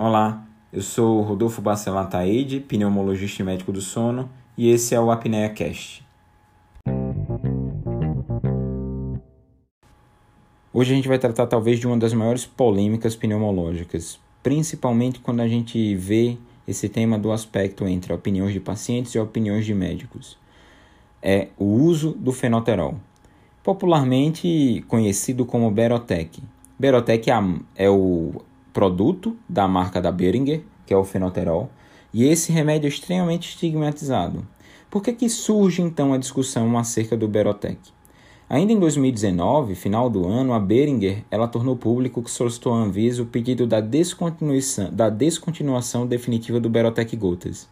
Olá, eu sou Rodolfo Bacelar Taide, pneumologista e médico do sono, e esse é o Apnea Cast. Hoje a gente vai tratar talvez de uma das maiores polêmicas pneumológicas, principalmente quando a gente vê esse tema do aspecto entre opiniões de pacientes e opiniões de médicos. É o uso do fenoterol, popularmente conhecido como Berotec. Berotec é, é o produto da marca da Beringer, que é o fenoterol, e esse remédio é extremamente estigmatizado. Por que, que surge então a discussão acerca do Berotec? Ainda em 2019, final do ano, a Beringer ela tornou público que solicitou à Anvisa o pedido da descontinuação, da descontinuação definitiva do Berotec Gotas.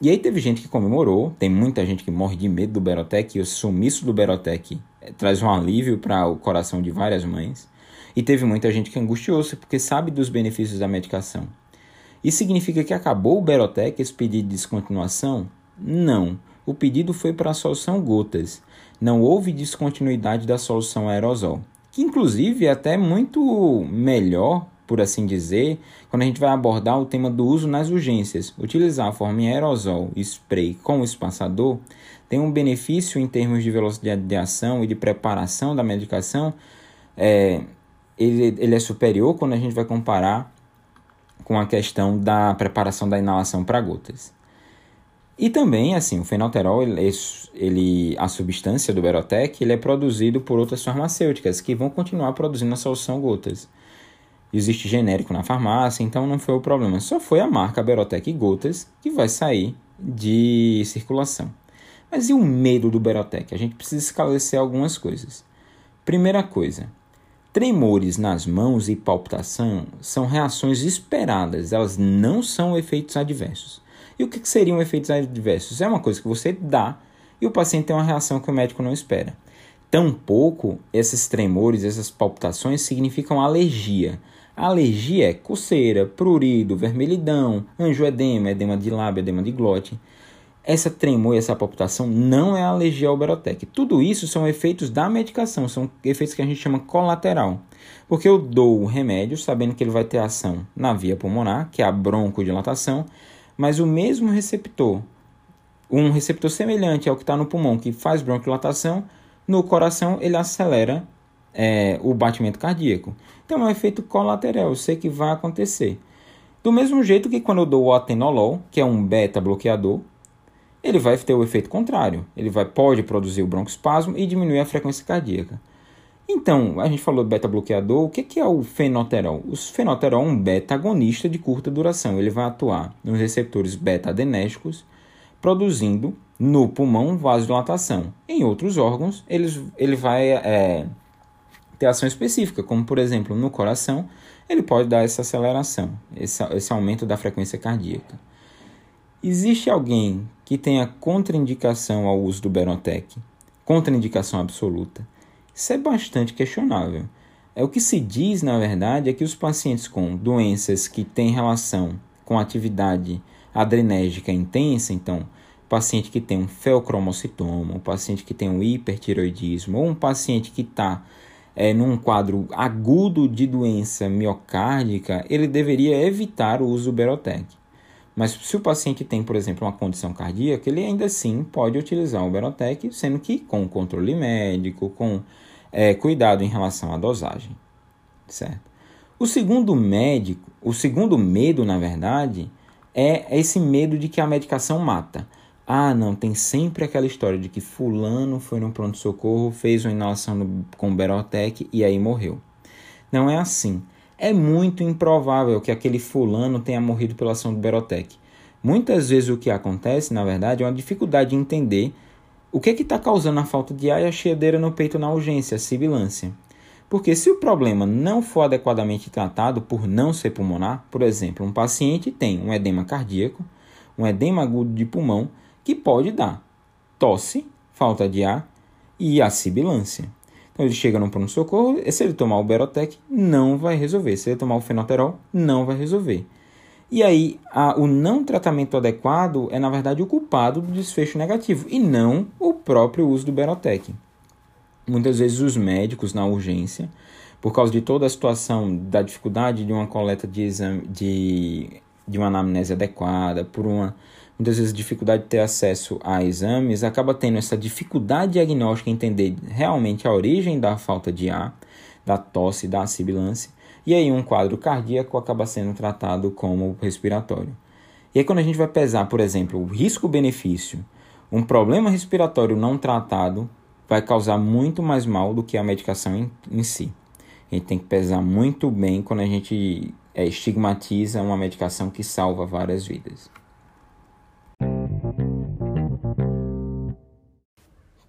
E aí teve gente que comemorou, tem muita gente que morre de medo do Berotec, e o sumiço do Berotec é, traz um alívio para o coração de várias mães. E teve muita gente que angustiou-se porque sabe dos benefícios da medicação. Isso significa que acabou o Berotec, esse pedido de descontinuação? Não. O pedido foi para a solução gotas. Não houve descontinuidade da solução aerosol, que inclusive é até muito melhor, por assim dizer, quando a gente vai abordar o tema do uso nas urgências. Utilizar a forma em aerosol spray com espaçador tem um benefício em termos de velocidade de ação e de preparação da medicação é, ele, ele é superior quando a gente vai comparar com a questão da preparação da inalação para gotas. E também, assim, o fenolterol, ele, ele, a substância do Berotec, ele é produzido por outras farmacêuticas que vão continuar produzindo a solução gotas. Existe genérico na farmácia, então não foi o problema. Só foi a marca Berotec Gotas que vai sair de circulação. Mas e o medo do Berotec? A gente precisa esclarecer algumas coisas. Primeira coisa, Tremores nas mãos e palpitação são reações esperadas, elas não são efeitos adversos. E o que seriam efeitos adversos? É uma coisa que você dá e o paciente tem uma reação que o médico não espera. Tampouco esses tremores, essas palpitações significam alergia. A alergia é coceira, prurido, vermelhidão, angioedema, edema de lábio, edema de glote. Essa tremor e essa palpitação não é alergia ao Berotec. Tudo isso são efeitos da medicação, são efeitos que a gente chama colateral. Porque eu dou o remédio sabendo que ele vai ter ação na via pulmonar, que é a broncodilatação, mas o mesmo receptor, um receptor semelhante ao que está no pulmão, que faz broncodilatação, no coração ele acelera é, o batimento cardíaco. Então é um efeito colateral, eu sei que vai acontecer. Do mesmo jeito que quando eu dou o atenolol, que é um beta-bloqueador, ele vai ter o efeito contrário. Ele vai, pode produzir o broncoespasmo e diminuir a frequência cardíaca. Então, a gente falou do beta-bloqueador. O que é o fenoterol? O fenoterol é um beta-agonista de curta duração. Ele vai atuar nos receptores beta-adenésticos, produzindo no pulmão vasodilatação. Em outros órgãos, ele, ele vai é, ter ação específica, como por exemplo no coração, ele pode dar essa aceleração, esse aumento da frequência cardíaca. Existe alguém que tenha contraindicação ao uso do Berotec? Contraindicação absoluta? Isso é bastante questionável. É o que se diz, na verdade, é que os pacientes com doenças que têm relação com atividade adrenérgica intensa, então, paciente que tem um feocromocitoma, um paciente que tem um hipertiroidismo, ou um paciente que está é, num quadro agudo de doença miocárdica, ele deveria evitar o uso do Berotec. Mas se o paciente tem, por exemplo, uma condição cardíaca, ele ainda assim pode utilizar o Berotec, sendo que com controle médico, com é, cuidado em relação à dosagem, certo? O segundo médico, o segundo medo, na verdade, é esse medo de que a medicação mata. Ah, não, tem sempre aquela história de que fulano foi no pronto-socorro, fez uma inalação no, com Berotec e aí morreu. Não é assim é muito improvável que aquele fulano tenha morrido pela ação do Berotec. Muitas vezes o que acontece, na verdade, é uma dificuldade de entender o que está causando a falta de ar e a cheadeira no peito na urgência, a sibilância. Porque se o problema não for adequadamente tratado por não ser pulmonar, por exemplo, um paciente tem um edema cardíaco, um edema agudo de pulmão, que pode dar tosse, falta de ar e a sibilância. Então ele chega no pronto-socorro, se ele tomar o Berotec, não vai resolver. Se ele tomar o fenoterol, não vai resolver. E aí, a, o não tratamento adequado é, na verdade, o culpado do desfecho negativo, e não o próprio uso do Berotec. muitas vezes os médicos na urgência, por causa de toda a situação da dificuldade de uma coleta de exame, de, de uma anamnese adequada, por uma muitas vezes dificuldade de ter acesso a exames, acaba tendo essa dificuldade diagnóstica em entender realmente a origem da falta de ar, da tosse, da sibilância, e aí um quadro cardíaco acaba sendo tratado como respiratório. E aí quando a gente vai pesar, por exemplo, o risco-benefício, um problema respiratório não tratado vai causar muito mais mal do que a medicação em, em si. A gente tem que pesar muito bem quando a gente é, estigmatiza uma medicação que salva várias vidas.